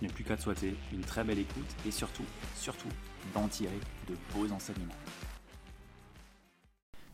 je n'ai plus qu'à te souhaiter une très belle écoute et surtout, surtout, d'en tirer de beaux enseignements.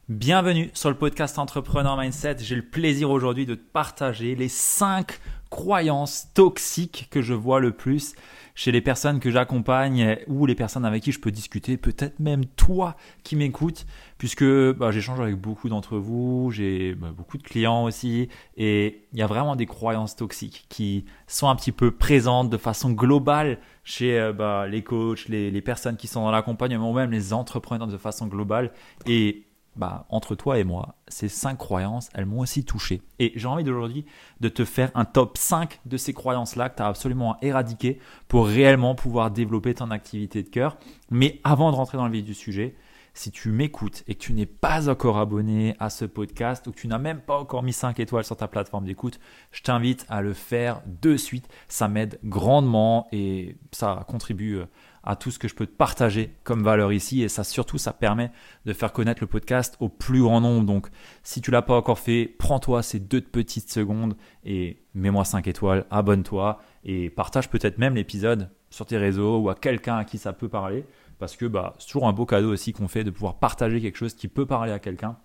Bienvenue sur le podcast Entrepreneur Mindset. J'ai le plaisir aujourd'hui de te partager les 5 croyances toxiques que je vois le plus chez les personnes que j'accompagne ou les personnes avec qui je peux discuter, peut-être même toi qui m'écoutes, puisque bah, j'échange avec beaucoup d'entre vous, j'ai bah, beaucoup de clients aussi, et il y a vraiment des croyances toxiques qui sont un petit peu présentes de façon globale chez euh, bah, les coachs, les, les personnes qui sont dans l'accompagnement, même les entrepreneurs de façon globale. Et bah, entre toi et moi, ces cinq croyances, elles m'ont aussi touché. Et j'ai envie d'aujourd'hui de te faire un top 5 de ces croyances-là que tu as absolument à éradiquer pour réellement pouvoir développer ton activité de cœur. Mais avant de rentrer dans le vif du sujet, si tu m'écoutes et que tu n'es pas encore abonné à ce podcast ou que tu n'as même pas encore mis 5 étoiles sur ta plateforme d'écoute, je t'invite à le faire de suite. Ça m'aide grandement et ça contribue euh, à tout ce que je peux te partager comme valeur ici. Et ça, surtout, ça permet de faire connaître le podcast au plus grand nombre. Donc, si tu l'as pas encore fait, prends-toi ces deux petites secondes et mets-moi 5 étoiles, abonne-toi et partage peut-être même l'épisode sur tes réseaux ou à quelqu'un à qui ça peut parler. Parce que bah, c'est toujours un beau cadeau aussi qu'on fait de pouvoir partager quelque chose qui peut parler à quelqu'un.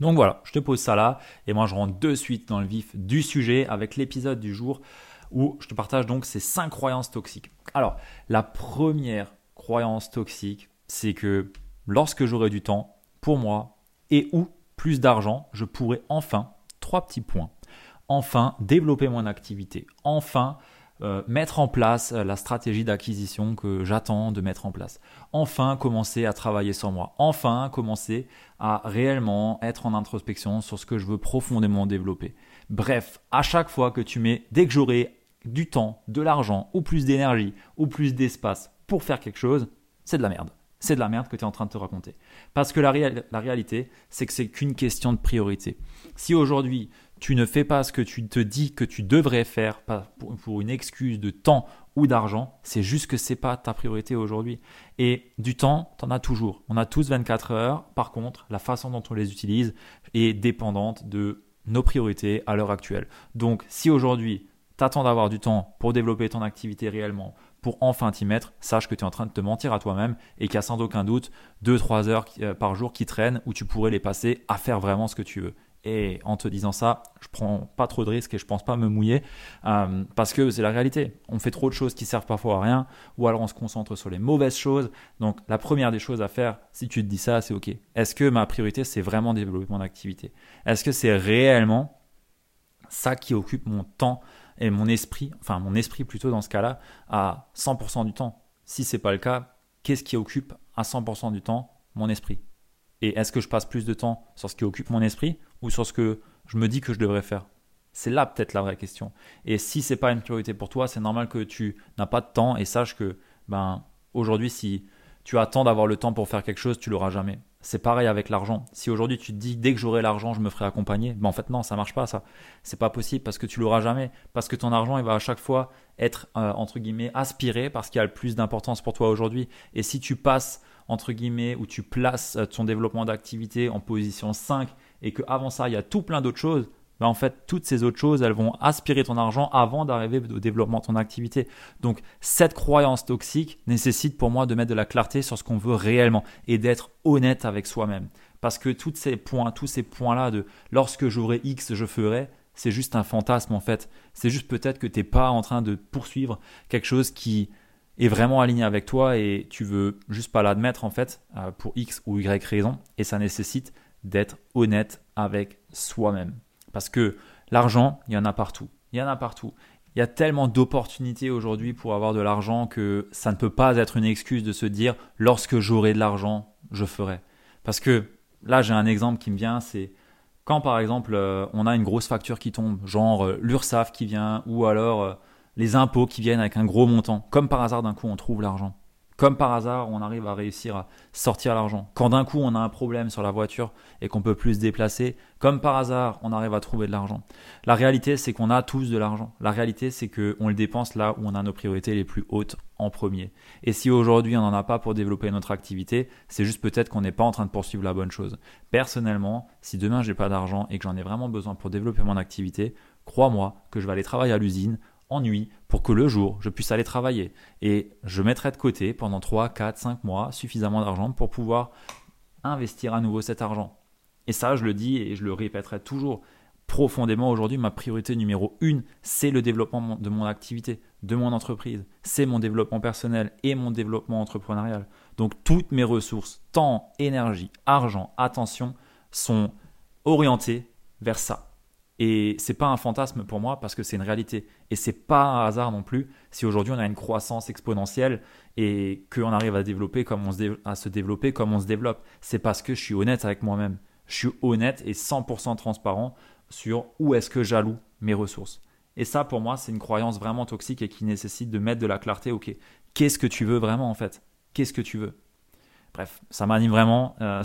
Donc voilà, je te pose ça là et moi je rentre de suite dans le vif du sujet avec l'épisode du jour où je te partage donc ces cinq croyances toxiques. Alors, la première croyance toxique, c'est que lorsque j'aurai du temps pour moi et ou plus d'argent, je pourrai enfin, trois petits points, enfin développer mon activité, enfin euh, mettre en place euh, la stratégie d'acquisition que j'attends de mettre en place. Enfin, commencer à travailler sur moi. Enfin, commencer à réellement être en introspection sur ce que je veux profondément développer. Bref, à chaque fois que tu mets, dès que j'aurai du temps, de l'argent, ou plus d'énergie, ou plus d'espace pour faire quelque chose, c'est de la merde. C'est de la merde que tu es en train de te raconter. Parce que la, réalité, c'est que c'est qu'une question de priorité. Si aujourd'hui, tu ne fais pas ce que tu te dis que tu devrais faire pour une excuse de temps ou d'argent, c'est juste que c'est pas ta priorité aujourd'hui. Et du temps, tu en as toujours. On a tous 24 heures. Par contre, la façon dont on les utilise est dépendante de nos priorités à l'heure actuelle. Donc, si aujourd'hui, tu attends d'avoir du temps pour développer ton activité réellement, pour enfin t'y mettre, sache que tu es en train de te mentir à toi-même et qu'il y a sans aucun doute 2-3 heures euh, par jour qui traînent où tu pourrais les passer à faire vraiment ce que tu veux. Et en te disant ça, je prends pas trop de risques et je pense pas me mouiller euh, parce que c'est la réalité. On fait trop de choses qui servent parfois à rien ou alors on se concentre sur les mauvaises choses. Donc la première des choses à faire, si tu te dis ça, c'est ok. Est-ce que ma priorité c'est vraiment développer mon activité? Est-ce que c'est réellement ça qui occupe mon temps et mon esprit, enfin mon esprit plutôt dans ce cas-là, à 100% du temps Si c'est pas le cas, qu'est-ce qui occupe à 100% du temps mon esprit? Et est-ce que je passe plus de temps sur ce qui occupe mon esprit ou sur ce que je me dis que je devrais faire? C'est là peut-être la vraie question. Et si c'est pas une priorité pour toi, c'est normal que tu n'as pas de temps et sache que ben aujourd'hui si tu attends d'avoir le temps pour faire quelque chose, tu l'auras jamais. C'est pareil avec l'argent. Si aujourd'hui tu te dis dès que j'aurai l'argent, je me ferai accompagner, ben en fait non, ça marche pas ça. C'est pas possible parce que tu l'auras jamais parce que ton argent il va à chaque fois être euh, entre guillemets aspiré parce qu'il a le plus d'importance pour toi aujourd'hui. Et si tu passes entre guillemets ou tu places euh, ton développement d'activité en position 5 et que avant ça il y a tout plein d'autres choses, bah, en fait, toutes ces autres choses, elles vont aspirer ton argent avant d'arriver au développement de ton activité. Donc, cette croyance toxique nécessite pour moi de mettre de la clarté sur ce qu'on veut réellement et d'être honnête avec soi-même. Parce que tous ces points, tous ces points-là de lorsque j'aurai X, je ferai, c'est juste un fantasme en fait. C'est juste peut-être que tu n'es pas en train de poursuivre quelque chose qui est vraiment aligné avec toi et tu veux juste pas l'admettre en fait euh, pour X ou Y raison. Et ça nécessite d'être honnête avec soi-même. Parce que l'argent, il y en a partout. Il y en a partout. Il y a tellement d'opportunités aujourd'hui pour avoir de l'argent que ça ne peut pas être une excuse de se dire lorsque j'aurai de l'argent, je ferai. Parce que là, j'ai un exemple qui me vient, c'est quand par exemple euh, on a une grosse facture qui tombe, genre euh, l'URSSAF qui vient, ou alors euh, les impôts qui viennent avec un gros montant, comme par hasard d'un coup on trouve l'argent. Comme par hasard, on arrive à réussir à sortir l'argent. Quand d'un coup on a un problème sur la voiture et qu'on peut plus se déplacer, comme par hasard, on arrive à trouver de l'argent. La réalité, c'est qu'on a tous de l'argent. La réalité, c'est qu'on le dépense là où on a nos priorités les plus hautes en premier. Et si aujourd'hui on n'en a pas pour développer notre activité, c'est juste peut-être qu'on n'est pas en train de poursuivre la bonne chose. Personnellement, si demain j'ai pas d'argent et que j'en ai vraiment besoin pour développer mon activité, crois-moi que je vais aller travailler à l'usine ennui pour que le jour, je puisse aller travailler. Et je mettrai de côté pendant 3, 4, 5 mois suffisamment d'argent pour pouvoir investir à nouveau cet argent. Et ça, je le dis et je le répéterai toujours. Profondément aujourd'hui, ma priorité numéro une, c'est le développement de mon activité, de mon entreprise. C'est mon développement personnel et mon développement entrepreneurial. Donc toutes mes ressources, temps, énergie, argent, attention, sont orientées vers ça. Et c'est pas un fantasme pour moi parce que c'est une réalité. Et c'est pas un hasard non plus si aujourd'hui on a une croissance exponentielle et qu'on arrive à, développer comme on se à se développer comme on se développe. C'est parce que je suis honnête avec moi-même. Je suis honnête et 100% transparent sur où est-ce que j'alloue mes ressources. Et ça, pour moi, c'est une croyance vraiment toxique et qui nécessite de mettre de la clarté. Ok, qu'est-ce que tu veux vraiment en fait? Qu'est-ce que tu veux? Bref, ça m'anime vraiment. Euh,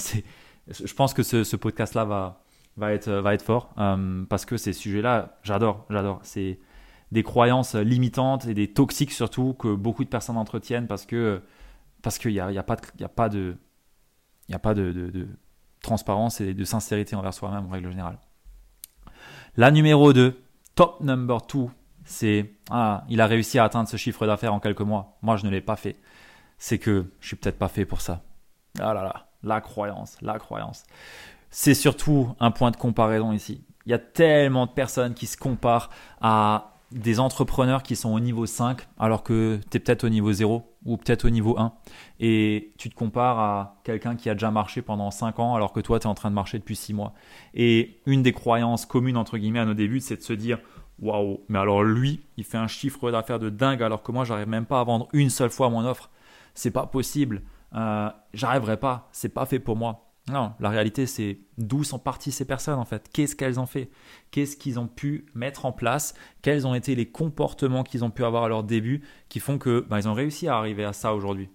je pense que ce podcast-là va, va être, va être fort euh, parce que ces sujets-là, j'adore, j'adore. C'est des croyances limitantes et des toxiques surtout que beaucoup de personnes entretiennent parce que parce qu'il n'y a, y a, pas de, y a pas de, transparence et de sincérité envers soi-même en règle générale. La numéro 2, top number 2, c'est ah, il a réussi à atteindre ce chiffre d'affaires en quelques mois. Moi, je ne l'ai pas fait. C'est que je suis peut-être pas fait pour ça. Ah là là, la croyance, la croyance c'est surtout un point de comparaison ici. Il y a tellement de personnes qui se comparent à des entrepreneurs qui sont au niveau 5 alors que tu es peut-être au niveau 0 ou peut-être au niveau 1 et tu te compares à quelqu'un qui a déjà marché pendant 5 ans alors que toi tu es en train de marcher depuis 6 mois. Et une des croyances communes entre guillemets à nos débuts c'est de se dire waouh, mais alors lui, il fait un chiffre d'affaires de dingue alors que moi j'arrive même pas à vendre une seule fois mon offre. C'est pas possible. Euh, j'arriverai pas, c'est pas fait pour moi. Non, la réalité, c'est d'où sont parties ces personnes en fait. Qu'est-ce qu'elles ont fait? Qu'est-ce qu'ils ont pu mettre en place? Quels ont été les comportements qu'ils ont pu avoir à leur début qui font que bah, ils ont réussi à arriver à ça aujourd'hui?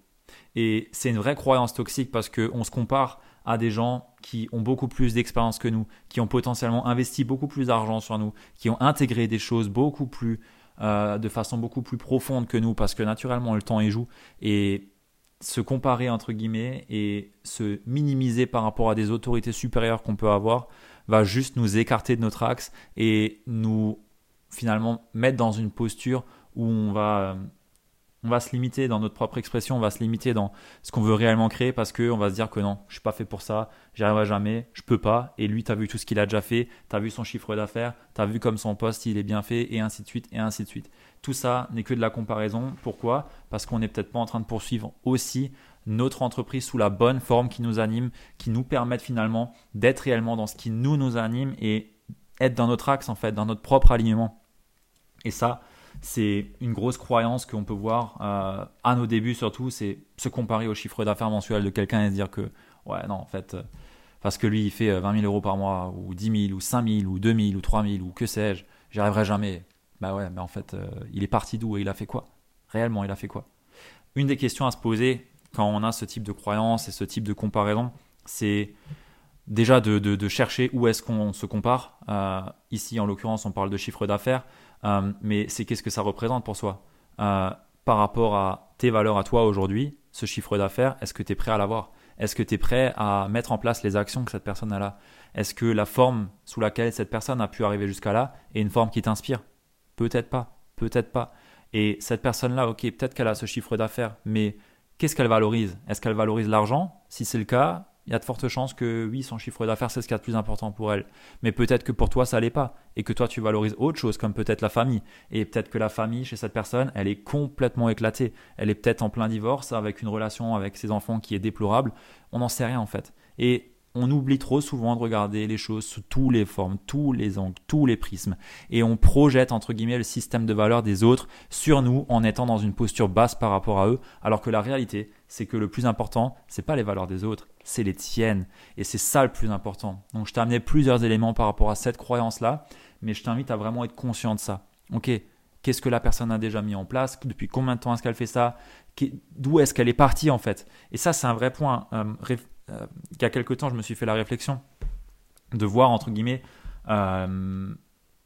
Et c'est une vraie croyance toxique parce qu'on se compare à des gens qui ont beaucoup plus d'expérience que nous, qui ont potentiellement investi beaucoup plus d'argent sur nous, qui ont intégré des choses beaucoup plus euh, de façon beaucoup plus profonde que nous parce que naturellement le temps y joue. Et se comparer entre guillemets et se minimiser par rapport à des autorités supérieures qu'on peut avoir va juste nous écarter de notre axe et nous finalement mettre dans une posture où on va euh, on va se limiter dans notre propre expression, on va se limiter dans ce qu'on veut réellement créer parce qu'on va se dire que non, je suis pas fait pour ça, j'y arriverai jamais, je peux pas. Et lui, tu as vu tout ce qu'il a déjà fait, tu as vu son chiffre d'affaires, tu as vu comme son poste il est bien fait, et ainsi de suite, et ainsi de suite. Tout ça n'est que de la comparaison. Pourquoi? Parce qu'on n'est peut-être pas en train de poursuivre aussi notre entreprise sous la bonne forme qui nous anime, qui nous permette finalement d'être réellement dans ce qui nous nous anime et être dans notre axe en fait, dans notre propre alignement. Et ça, c'est une grosse croyance qu'on peut voir euh, à nos débuts surtout, c'est se comparer au chiffre d'affaires mensuel de quelqu'un et se dire que, ouais, non, en fait, euh, parce que lui, il fait 20 euh, 000 euros par mois, ou 10 000, ou 5 000, ou 2 000, ou 3 000, ou que sais-je, j'y arriverai jamais. Bah ouais, mais en fait, il est parti d'où et il a fait quoi? Réellement, il a fait quoi? Une des questions à se poser quand on a ce type de croyance et ce type de comparaison, c'est déjà de, chercher où est-ce qu'on se compare. ici, en l'occurrence, on parle de chiffre d'affaires. Euh, mais c'est qu'est-ce que ça représente pour soi? Euh, par rapport à tes valeurs à toi aujourd'hui, ce chiffre d'affaires, est-ce que tu es prêt à l'avoir? Est-ce que tu es prêt à mettre en place les actions que cette personne a? Là Est-ce que la forme sous laquelle cette personne a pu arriver jusqu'à là est une forme qui t'inspire? Peut-être pas, peut-être pas. Et cette personne-là, ok, peut-être qu'elle a ce chiffre d'affaires, mais qu'est-ce qu'elle valorise? Est-ce qu'elle valorise l'argent? Si c'est le cas, il y a de fortes chances que oui, son chiffre d'affaires, c'est ce qui est le plus important pour elle. Mais peut-être que pour toi, ça l'est pas. Et que toi, tu valorises autre chose, comme peut-être la famille. Et peut-être que la famille, chez cette personne, elle est complètement éclatée. Elle est peut-être en plein divorce, avec une relation avec ses enfants qui est déplorable. On n'en sait rien, en fait. Et on oublie trop souvent de regarder les choses sous toutes les formes, tous les angles, tous les prismes. Et on projette, entre guillemets, le système de valeur des autres sur nous en étant dans une posture basse par rapport à eux. Alors que la réalité, c'est que le plus important, c'est pas les valeurs des autres, c'est les tiennes. Et c'est ça le plus important. Donc je t'ai amené plusieurs éléments par rapport à cette croyance-là, mais je t'invite à vraiment être conscient de ça. Ok, qu'est-ce que la personne a déjà mis en place? Depuis combien de temps est-ce qu'elle fait ça? D'où est-ce qu'elle est partie en fait? Et ça, c'est un vrai point. Euh, euh, il y a quelques temps, je me suis fait la réflexion de voir, entre guillemets, euh,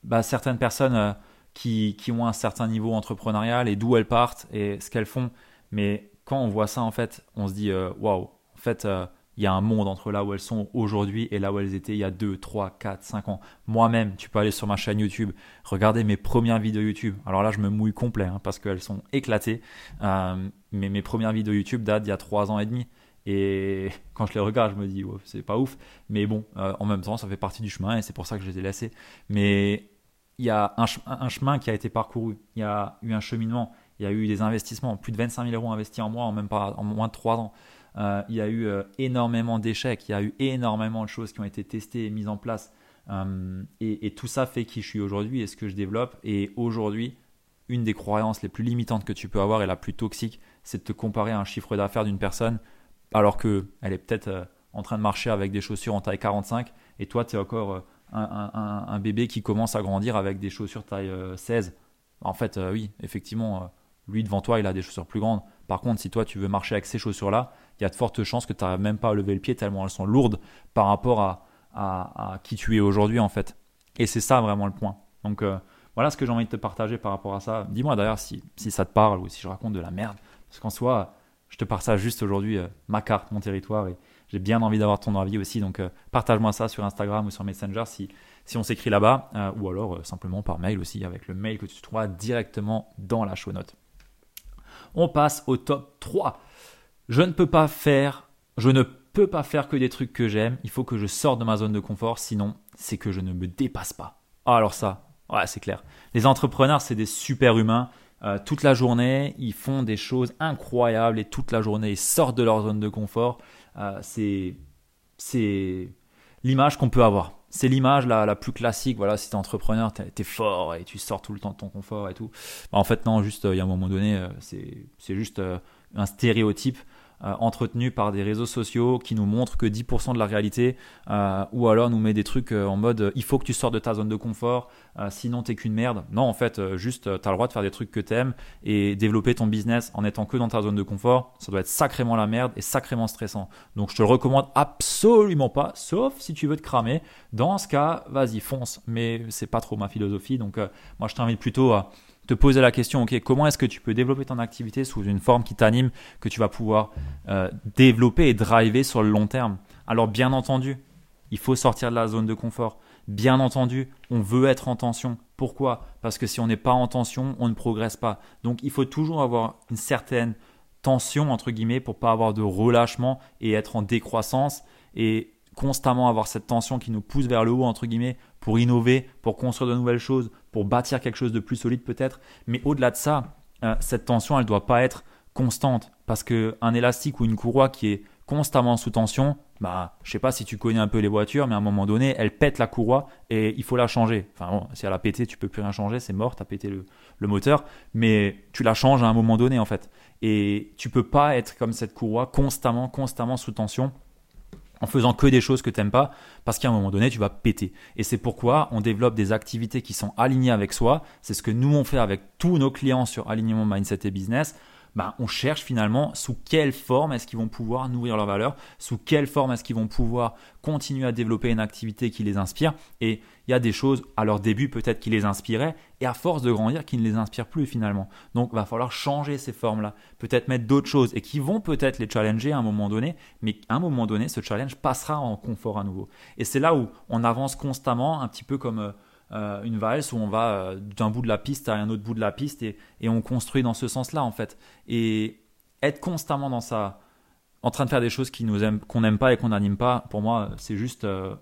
bah, certaines personnes qui, qui, ont un certain niveau entrepreneurial et d'où elles partent et ce qu'elles font. Mais quand on voit ça, en fait, on se dit, waouh, en fait, il y a un monde entre là où elles sont aujourd'hui et là où elles étaient il y a 2, 3, 4, 5 ans. Moi-même, tu peux aller sur ma chaîne YouTube, regarder mes premières vidéos YouTube. Alors là, je me mouille complet hein, parce qu'elles sont éclatées. Euh, mais mes premières vidéos YouTube datent d'il y a 3 ans et demi. Et quand je les regarde, je me dis, c'est pas ouf. Mais bon, euh, en même temps, ça fait partie du chemin et c'est pour ça que je les ai laissés. Mais il y a un, chemin qui a été parcouru. Il y a eu un cheminement. Il y a eu des investissements. Plus de 25 000 euros investis en moi en, même pas, en moins de 3 ans. Euh, il y a eu euh, énormément d'échecs, il y a eu énormément de choses qui ont été testées et mises en place. Et, tout ça fait qui je suis aujourd'hui et ce que je développe. Et aujourd'hui, une des croyances les plus limitantes que tu peux avoir et la plus toxique, c'est de te comparer à un chiffre d'affaires d'une personne alors qu'elle est peut-être en train de marcher avec des chaussures en taille 45 et toi, tu es encore un, bébé qui commence à grandir avec des chaussures taille 16. En fait, oui, effectivement, lui devant toi, il a des chaussures plus grandes. Par contre, si toi, tu veux marcher avec ces chaussures-là, il y a de fortes chances que tu n'arrives même pas à lever le pied tellement elles sont lourdes par rapport à, à, qui tu es aujourd'hui en fait. Et c'est ça vraiment le point. Donc euh, voilà ce que j'ai envie de te partager par rapport à ça. Dis-moi d'ailleurs si, si, ça te parle ou si je raconte de la merde. Parce qu'en soi, je te partage juste aujourd'hui euh, ma carte, mon territoire et j'ai bien envie d'avoir ton avis aussi. Donc euh, partage-moi ça sur Instagram ou sur Messenger si, on s'écrit là-bas ou alors simplement par mail aussi avec le mail que tu trouveras directement dans la show note. On passe au top 3 je ne peux pas faire, je ne peux pas faire que des trucs que j'aime. Il faut que je sorte de ma zone de confort, sinon c'est que je ne me dépasse pas. Ah, alors ça, ouais, c'est clair. Les entrepreneurs, c'est des super humains. Euh, toute la journée, ils font des choses incroyables et toute la journée, ils sortent de leur zone de confort. Euh, c'est, c'est l'image qu'on peut avoir. C'est l'image la, la, plus classique. Voilà, si tu es entrepreneur, tu es, fort et tu sors tout le temps de ton confort et tout. Bah, en fait, non, juste, il y a un moment donné, c'est juste un stéréotype euh, entretenu par des réseaux sociaux qui nous montrent que 10% de la réalité, euh, ou alors nous met des trucs euh, en mode il faut que tu sors de ta zone de confort, sinon t'es qu'une merde. Non, en fait, juste tu as le droit de faire des trucs que t'aimes et développer ton business en étant que dans ta zone de confort, ça doit être sacrément la merde et sacrément stressant. Donc je te le recommande absolument pas, sauf si tu veux te cramer. Dans ce cas, vas-y, fonce. Mais c'est pas trop ma philosophie, donc moi je t'invite plutôt à te poser la question, ok, comment est-ce que tu peux développer ton activité sous une forme qui t'anime, que tu vas pouvoir euh, développer et driver sur le long terme? Alors bien entendu, il faut sortir de la zone de confort. Bien entendu, on veut être en tension. Pourquoi? Parce que si on n'est pas en tension, on ne progresse pas. Donc il faut toujours avoir une certaine tension, entre guillemets, pour pas avoir de relâchement et être en décroissance. Et constamment avoir cette tension qui nous pousse vers le haut, entre guillemets, pour innover, pour construire de nouvelles choses, pour bâtir quelque chose de plus solide peut-être. Mais au-delà de ça, euh, cette tension, elle ne doit pas être constante. Parce qu'un élastique ou une courroie qui est constamment sous tension, bah, je sais pas si tu connais un peu les voitures, mais à un moment donné, elle pète la courroie et il faut la changer. Enfin, bon, si elle a pété, tu peux plus rien changer, c'est mort, tu as pété le, le, moteur, mais tu la changes à un moment donné en fait. Et tu peux pas être comme cette courroie constamment, constamment sous tension en faisant que des choses que tu n'aimes pas, parce qu'à un moment donné, tu vas péter. Et c'est pourquoi on développe des activités qui sont alignées avec soi. C'est ce que nous on fait avec tous nos clients sur alignement mindset et business ben, on cherche finalement sous quelle forme est-ce qu'ils vont pouvoir nourrir leurs valeurs, sous quelle forme est-ce qu'ils vont pouvoir continuer à développer une activité qui les inspire. Et il y a des choses à leur début peut-être qui les inspiraient et à force de grandir qui ne les inspirent plus finalement. Donc va falloir changer ces formes-là, peut-être mettre d'autres choses et qui vont peut-être les challenger à un moment donné, mais à un moment donné, ce challenge passera en confort à nouveau. Et c'est là où on avance constamment, un petit peu comme... Euh, euh, une valse où on va euh, d'un bout de la piste à un autre bout de la piste et, on construit dans ce sens-là en fait. Et être constamment dans ça, en train de faire des choses qui nous aiment, qu'on n'aime pas et qu'on n'anime pas, pour moi, c'est juste euh,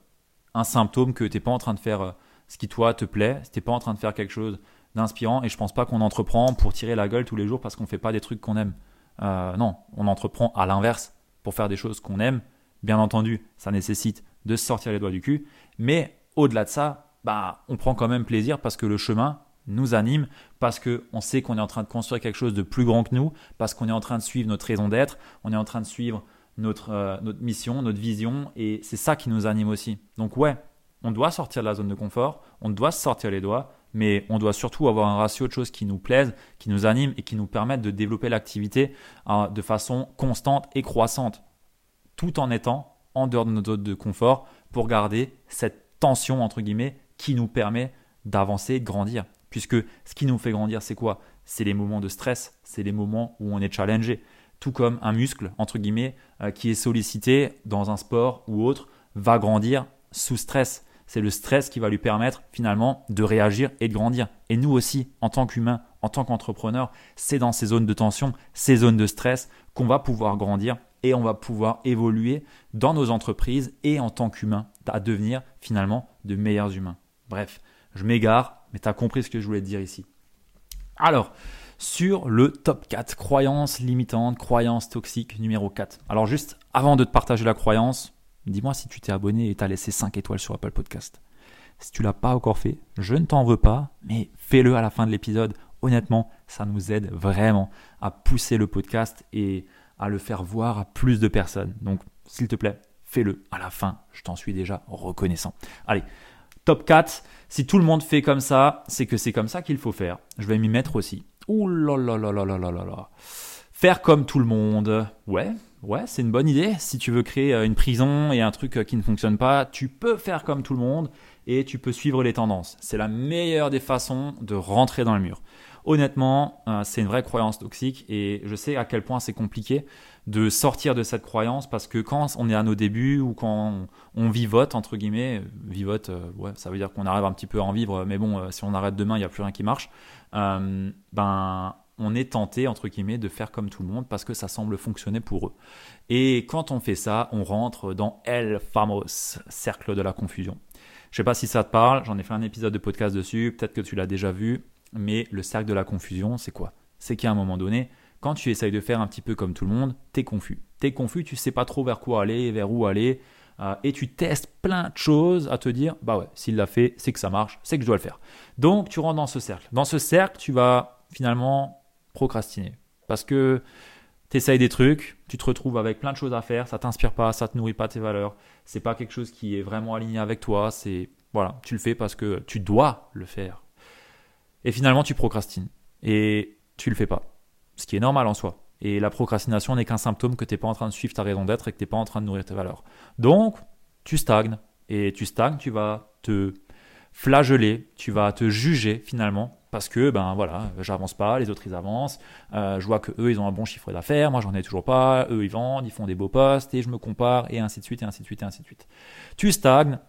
un symptôme que tu n'es pas en train de faire ce qui toi te plaît, tu n'es pas en train de faire quelque chose d'inspirant et je pense pas qu'on entreprend pour tirer la gueule tous les jours parce qu'on fait pas des trucs qu'on aime. non, on entreprend à l'inverse pour faire des choses qu'on aime. Bien entendu, ça nécessite de sortir les doigts du cul, mais au-delà de ça, bah, on prend quand même plaisir parce que le chemin nous anime, parce qu'on sait qu'on est en train de construire quelque chose de plus grand que nous, parce qu'on est en train de suivre notre raison d'être, on est en train de suivre notre, euh, notre mission, notre vision, et c'est ça qui nous anime aussi. Donc ouais, on doit sortir de la zone de confort, on doit se sortir les doigts, mais on doit surtout avoir un ratio de choses qui nous plaisent, qui nous animent et qui nous permettent de développer l'activité euh, de façon constante et croissante, tout en étant en dehors de notre zone de confort pour garder cette tension entre guillemets qui nous permet d'avancer, de grandir. Puisque ce qui nous fait grandir, c'est quoi? C'est les moments de stress, c'est les moments où on est challengé. Tout comme un muscle, entre guillemets, euh, qui est sollicité dans un sport ou autre, va grandir sous stress. C'est le stress qui va lui permettre finalement de réagir et de grandir. Et nous aussi, en tant qu'humains, en tant qu'entrepreneurs, c'est dans ces zones de tension, ces zones de stress qu'on va pouvoir grandir et on va pouvoir évoluer dans nos entreprises et en tant qu'humains à devenir finalement de meilleurs humains. Bref, je m'égare, mais tu as compris ce que je voulais te dire ici. Alors, sur le top 4, croyance limitante, croyance toxique numéro 4. Alors juste avant de te partager la croyance, dis-moi si tu t'es abonné et t'as laissé 5 étoiles sur Apple Podcast. Si tu l'as pas encore fait, je ne t'en veux pas, mais fais-le à la fin de l'épisode. Honnêtement, ça nous aide vraiment à pousser le podcast et à le faire voir à plus de personnes. Donc, s'il te plaît, fais-le à la fin. Je t'en suis déjà reconnaissant. Allez, Top 4, si tout le monde fait comme ça, c'est que c'est comme ça qu'il faut faire. Je vais m'y mettre aussi. Ouh là là là là là là là Faire comme tout le monde. Ouais, ouais, c'est une bonne idée. Si tu veux créer euh, une prison et un truc euh, qui ne fonctionne pas, tu peux faire comme tout le monde et tu peux suivre les tendances. C'est la meilleure des façons de rentrer dans le mur. Honnêtement, euh, c'est une vraie croyance toxique et je sais à quel point c'est compliqué de sortir de cette croyance parce que quand on est à nos débuts ou quand on, vivote, entre guillemets, vivote, euh, ça veut dire qu'on arrive un petit peu à en vivre, mais bon, euh, si on arrête demain, il n'y a plus rien qui marche, euh, ben, on est tenté, entre guillemets, de faire comme tout le monde parce que ça semble fonctionner pour eux. Et quand on fait ça, on rentre dans El Famos, cercle de la confusion. Je sais pas si ça te parle, j'en ai fait un épisode de podcast dessus, peut-être que tu l'as déjà vu, mais le cercle de la confusion, c'est quoi? C'est qu'à un moment donné, quand tu essayes de faire un petit peu comme tout le monde, tu es confus. Tu es confus, tu sais pas trop vers quoi aller, vers où aller, euh, et tu testes plein de choses à te dire, bah ouais, s'il l'a fait, c'est que ça marche, c'est que je dois le faire. Donc tu rentres dans ce cercle. Dans ce cercle, tu vas finalement procrastiner. Parce que tu essayes des trucs, tu te retrouves avec plein de choses à faire, ça t'inspire pas, ça te nourrit pas tes valeurs, c'est pas quelque chose qui est vraiment aligné avec toi, c'est voilà, tu le fais parce que tu dois le faire. Et finalement, tu procrastines et tu le fais pas ce qui est normal en soi. Et la procrastination n'est qu'un symptôme que tu n'es pas en train de suivre ta raison d'être et que tu n'es pas en train de nourrir tes valeurs. Donc, tu stagnes. Et tu stagnes, tu vas te flageller, tu vas te juger finalement parce que ben voilà, j'avance pas, les autres ils avancent, euh, je vois que eux ils ont un bon chiffre d'affaires, moi j'en ai toujours pas, eux ils vendent, ils font des beaux postes et je me compare et ainsi de suite et ainsi de suite et ainsi de suite. Tu stagnes,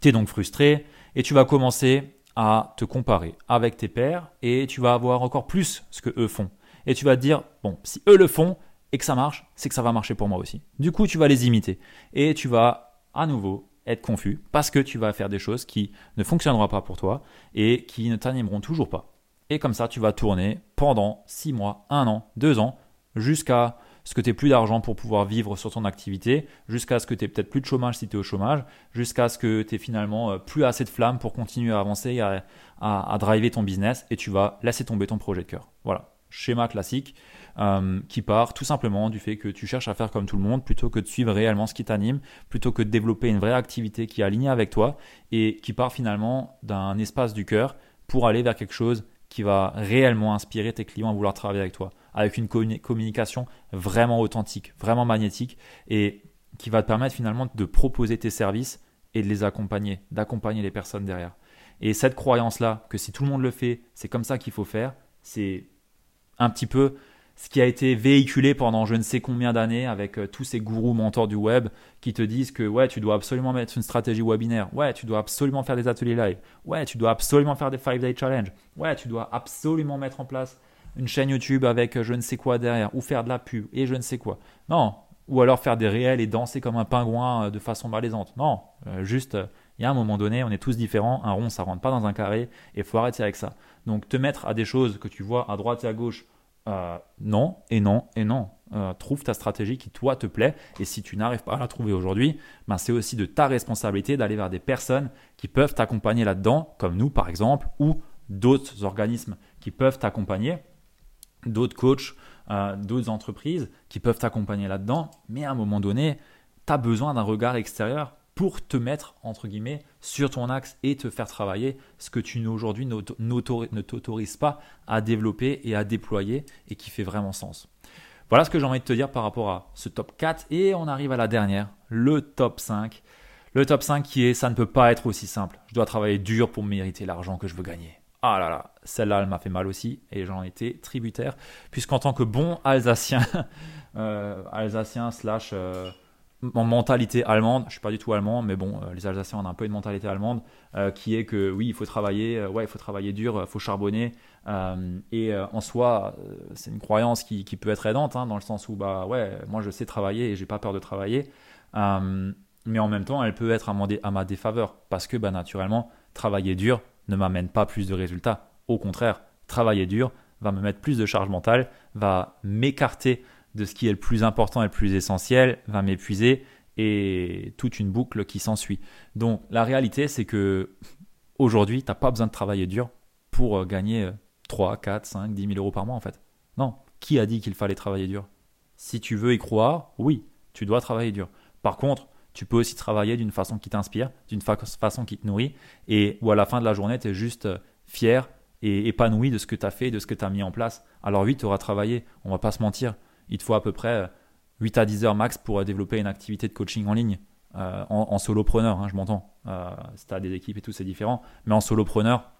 tu es donc frustré et tu vas commencer à te comparer avec tes pairs et tu vas avoir encore plus ce que eux font et tu vas te dire, bon, si eux le font et que ça marche, c'est que ça va marcher pour moi aussi. Du coup, tu vas les imiter et tu vas à nouveau être confus parce que tu vas faire des choses qui ne fonctionneront pas pour toi et qui ne t'animeront toujours pas. Et comme ça, tu vas tourner pendant 6 mois, 1 an, 2 ans, jusqu'à ce que tu plus d'argent pour pouvoir vivre sur ton activité, jusqu'à ce que tu peut-être plus de chômage si tu es au chômage, jusqu'à ce que tu aies finalement euh, plus assez de flammes pour continuer à avancer, à, à, à driver ton business et tu vas laisser tomber ton projet de cœur. Voilà schéma classique euh, qui part tout simplement du fait que tu cherches à faire comme tout le monde plutôt que de suivre réellement ce qui t'anime, plutôt que de développer une vraie activité qui est alignée avec toi et qui part finalement d'un espace du cœur pour aller vers quelque chose qui va réellement inspirer tes clients à vouloir travailler avec toi, avec une communication vraiment authentique, vraiment magnétique et qui va te permettre finalement de proposer tes services et de les accompagner, d'accompagner les personnes derrière. Et cette croyance-là, que si tout le monde le fait, c'est comme ça qu'il faut faire, c'est un petit peu ce qui a été véhiculé pendant je ne sais combien d'années avec euh, tous ces gourous mentors du web qui te disent que ouais, tu dois absolument mettre une stratégie webinaire, ouais, tu dois absolument faire des ateliers live, ouais, tu dois absolument faire des 5 day challenge, ouais, tu dois absolument mettre en place une chaîne YouTube avec euh, je ne sais quoi derrière ou faire de la pub et je ne sais quoi. Non, ou alors faire des réels et danser comme un pingouin euh, de façon malaisante. Non, juste il y a un moment donné, on est tous différents, un rond ça rentre pas dans un carré et faut arrêter avec ça. Donc te mettre à des choses que tu vois à droite et à gauche euh, non, et non, et non. Euh, trouve ta stratégie qui, toi, te plaît. Et si tu n'arrives pas à la trouver aujourd'hui, ben, c'est aussi de ta responsabilité d'aller vers des personnes qui peuvent t'accompagner là-dedans, comme nous, par exemple, ou d'autres organismes qui peuvent t'accompagner, d'autres coachs, euh, d'autres entreprises qui peuvent t'accompagner là-dedans. Mais à un moment donné, tu as besoin d'un regard extérieur pour te mettre, entre guillemets, sur ton axe et te faire travailler ce que tu aujourd'hui ne t'autorises pas à développer et à déployer et qui fait vraiment sens. Voilà ce que j'ai envie de te dire par rapport à ce top 4 et on arrive à la dernière, le top 5. Le top 5 qui est ça ne peut pas être aussi simple. Je dois travailler dur pour mériter l'argent que je veux gagner. Ah là là, celle-là elle m'a fait mal aussi et j'en étais tributaire puisqu'en tant que bon Alsacien, euh, Alsacien slash... Euh, en mentalité allemande, je suis pas du tout allemand, mais bon, euh, les Alsaciens ont un peu une mentalité allemande, euh, qui est que oui, il faut travailler, ouais, il faut travailler dur, il faut charbonner, et en soi, c'est une croyance qui, peut être aidante, hein, dans le sens où bah ouais, moi je sais travailler et j'ai pas peur de travailler, mais en même temps, elle peut être à, à ma défaveur, parce que bah naturellement, travailler dur ne m'amène pas plus de résultats. Au contraire, travailler dur va me mettre plus de charge mentale, va m'écarter de ce qui est le plus important et le plus essentiel va m'épuiser et toute une boucle qui s'ensuit. Donc la réalité, c'est que aujourd'hui, tu n'as pas besoin de travailler dur pour euh, gagner 3, 4, 5, 10 000 euros par mois en fait. Non, qui a dit qu'il fallait travailler dur? Si tu veux y croire, oui, tu dois travailler dur. Par contre, tu peux aussi travailler d'une façon qui t'inspire, d'une façon qui te nourrit, et où à la fin de la journée, tu es juste euh, fier et épanoui de ce que tu as fait, de ce que tu as mis en place. Alors oui, tu auras travaillé, on va pas se mentir il te faut à peu près 8 à 10 heures max pour développer une activité de coaching en ligne. Euh, en, solopreneur, hein, je m'entends. Euh, si tu as des équipes et tout, c'est différent. Mais en solopreneur,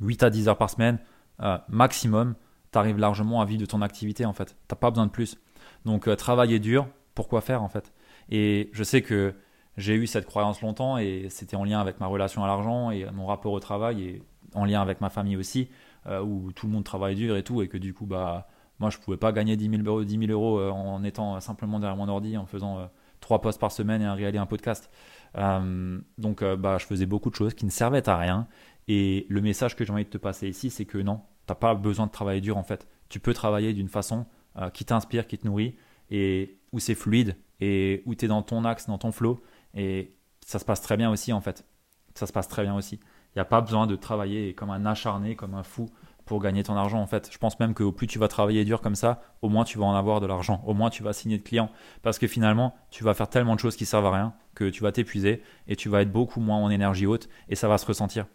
8 à 10 heures par semaine, euh, maximum, tu arrives largement à vivre de ton activité en fait. Tu pas besoin de plus. Donc travailler dur, pourquoi faire en fait? Et je sais que j'ai eu cette croyance longtemps et c'était en lien avec ma relation à l'argent et mon rapport au travail et en lien avec ma famille aussi, où tout le monde travaille dur et tout et que du coup, bah moi, je pouvais pas gagner 10 000 euros, 10 000 euros en étant simplement derrière mon ordi, en faisant euh, trois posts par semaine et un réel un podcast. Euh, donc, euh, bah, je faisais beaucoup de choses qui ne servaient à rien. Et le message que j'ai envie de te passer ici, c'est que non, tu n'as pas besoin de travailler dur en fait. Tu peux travailler d'une façon qui t'inspire, qui te nourrit, et où c'est fluide, et où tu es dans ton axe, dans ton flow. Et ça se passe très bien aussi en fait. Ça se passe très bien aussi. Il n'y a pas besoin de travailler comme un acharné, comme un fou pour gagner ton argent en fait. Je pense même que plus tu vas travailler dur comme ça, au moins tu vas en avoir de l'argent, au moins tu vas signer de clients parce que finalement tu vas faire tellement de choses qui servent à rien que tu vas t'épuiser et tu vas être beaucoup moins en énergie haute et ça va se ressentir.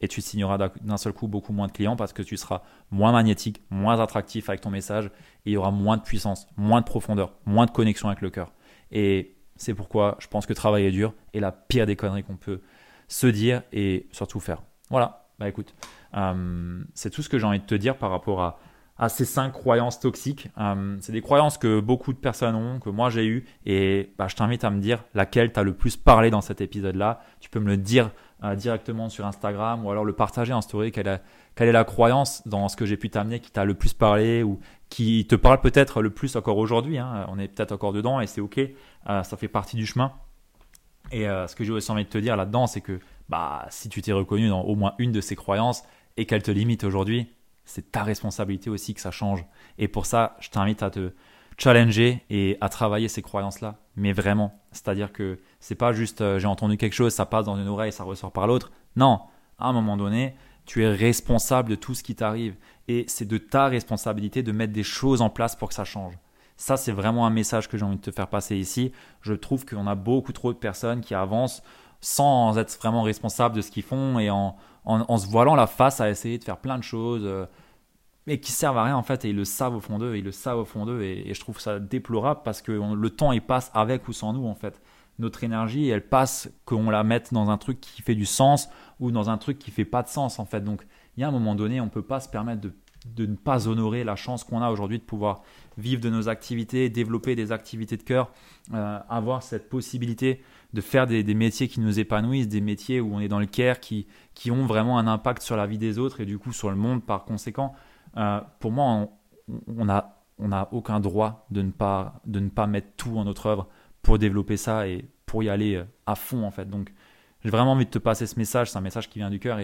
Et tu signeras d'un seul coup beaucoup moins de clients parce que tu seras moins magnétique, moins attractif avec ton message et il y aura moins de puissance, moins de profondeur, moins de connexion avec le cœur. Et c'est pourquoi je pense que travailler dur est la pire des conneries qu'on peut se dire et surtout faire. Voilà, bah écoute, euh, c'est tout ce que j'ai envie de te dire par rapport à, ces cinq croyances toxiques. Euh, c'est des croyances que beaucoup de personnes ont, que moi j'ai eu, et bah, je t'invite à me dire laquelle tu as le plus parlé dans cet épisode-là. Tu peux me le dire euh, directement sur Instagram ou alors le partager en story. Quelle est, quelle est la croyance dans ce que j'ai pu t'amener qui t'a le plus parlé ou qui te parle peut-être le plus encore aujourd'hui. Hein. On est peut-être encore dedans et c'est ok. ça fait partie du chemin. Et ce que j'ai aussi envie de te dire là-dedans, c'est que bah, si tu t'es reconnu dans au moins une de ces croyances, et qu'elle te limite aujourd'hui, c'est ta responsabilité aussi que ça change. Et pour ça, je t'invite à te challenger et à travailler ces croyances-là. Mais vraiment, c'est-à-dire que c'est pas juste euh, j'ai entendu quelque chose, ça passe dans une oreille, ça ressort par l'autre. Non, à un moment donné, tu es responsable de tout ce qui t'arrive. Et c'est de ta responsabilité de mettre des choses en place pour que ça change. Ça, c'est vraiment un message que j'ai envie de te faire passer ici. Je trouve qu'on a beaucoup trop de personnes qui avancent sans être vraiment responsables de ce qu'ils font et en, en, se voilant la face à essayer de faire plein de choses. Euh, mais qui servent à rien en fait et ils le savent au fond d'eux, ils le savent au fond d'eux et, je trouve ça déplorable parce que le temps il passe avec ou sans nous en fait. Notre énergie elle passe qu'on la mette dans un truc qui fait du sens ou dans un truc qui fait pas de sens en fait. Donc il y a un moment donné on peut pas se permettre de, de ne pas honorer la chance qu'on a aujourd'hui de pouvoir vivre de nos activités, développer des activités de cœur, euh, avoir cette possibilité de faire des, métiers qui nous épanouissent, des métiers où on est dans le care, qui, qui ont vraiment un impact sur la vie des autres et du coup sur le monde par conséquent. Euh, pour moi, on n'a on a aucun droit de ne, pas, de ne pas mettre tout en notre œuvre pour développer ça et pour y aller euh, à fond en fait. Donc j'ai vraiment envie de te passer ce message, c'est un message qui vient du cœur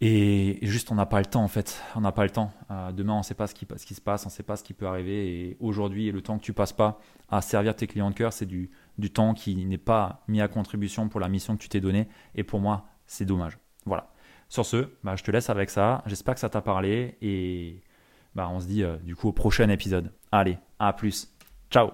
et, juste, on n'a pas le temps en fait. On n'a pas le temps. Euh, demain, on ne sait pas ce qui, se passe, on ne sait pas ce qui peut arriver. Et aujourd'hui, le temps que tu passes pas à servir tes clients de cœur, c'est du, du temps qui n'est pas mis à contribution pour la mission que tu t'es donnée. Et pour moi, c'est dommage. Voilà. Sur ce, bah, je te laisse avec ça. J'espère que ça t'a parlé. Et bah, on se dit euh, du coup au prochain épisode. Allez, à plus. Ciao